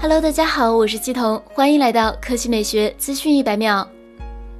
Hello，大家好，我是季彤，欢迎来到科技美学资讯一百秒。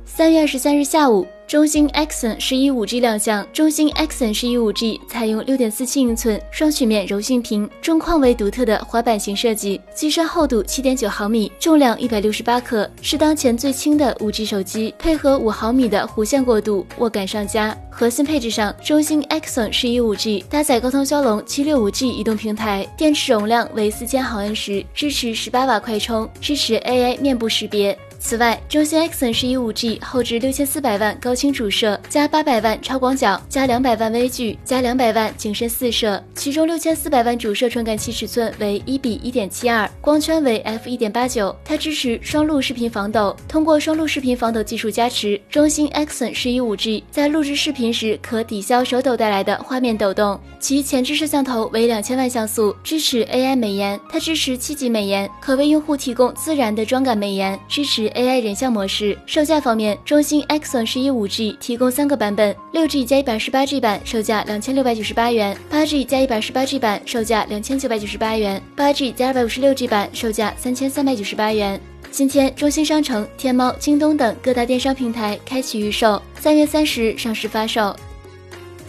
三月二十三日下午。中兴 Axon 十一五 G 亮相。中兴 Axon 十一五 G 采用六点四七英寸双曲面柔性屏，中框为独特的滑板型设计，机身厚度七点九毫米，重量一百六十八克，是当前最轻的五 G 手机。配合五毫米的弧线过渡，握感上佳。核心配置上，中兴 Axon 十一五 G 搭载高通骁龙七六五 G 移动平台，电池容量为四千毫安时，支持十八瓦快充，支持 AI 面部识别。此外，中兴 Axon 十一五 G 后置六千四百万高清主摄，加八百万超广角，加两百万微距，加两百万景深四摄。其中六千四百万主摄传感器尺寸为一比一点七二，光圈为 f 一点八九。它支持双录视频防抖，通过双录视频防抖技术加持，中兴 Axon 十一五 G 在录制视频时可抵消手抖带来的画面抖动。其前置摄像头为两千万像素，支持 AI 美颜。它支持七级美颜，可为用户提供自然的妆感美颜，支持。AI 人像模式，售价方面，中兴 Axon 十一五 G 提供三个版本，六 G 加一百十八 G 版售价两千六百九十八元，八 G 加一百十八 G 版售价两千九百九十八元，八 G 加二百五十六 G 版售价三千三百九十八元。今天，中兴商城、天猫、京东等各大电商平台开启预售，三月三十日上市发售。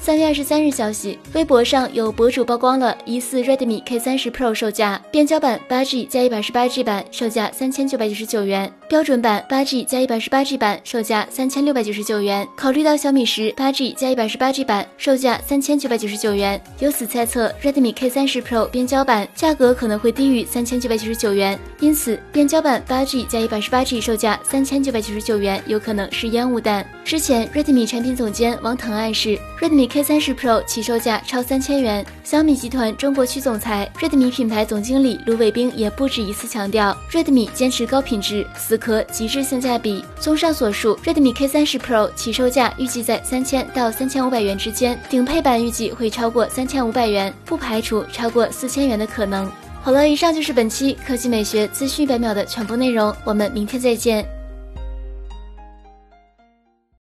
三月二十三日消息，微博上有博主曝光了疑似 Redmi K 三十 Pro 售价，变焦版八 G 加一百十八 G 版售价三千九百九十九元，标准版八 G 加一百十八 G 版售价三千六百九十九元。考虑到小米十八 G 加一百十八 G 版售价三千九百九十九元，由此猜测 Redmi K 三十 Pro 变焦版价格可能会低于三千九百九十九元，因此变焦版八 G 加一百十八 G 售价三千九百九十九元有可能是烟雾弹。之前 Redmi 产品总监王腾暗示 Redmi。K 三十 Pro 起售价超三千元。小米集团中国区总裁、Redmi 品牌总经理卢伟冰也不止一次强调，Redmi 坚持高品质、死磕极致性价比。综上所述，Redmi K 三十 Pro 起售价预计在三千到三千五百元之间，顶配版预计会超过三千五百元，不排除超过四千元的可能。好了，以上就是本期科技美学资讯百秒的全部内容，我们明天再见。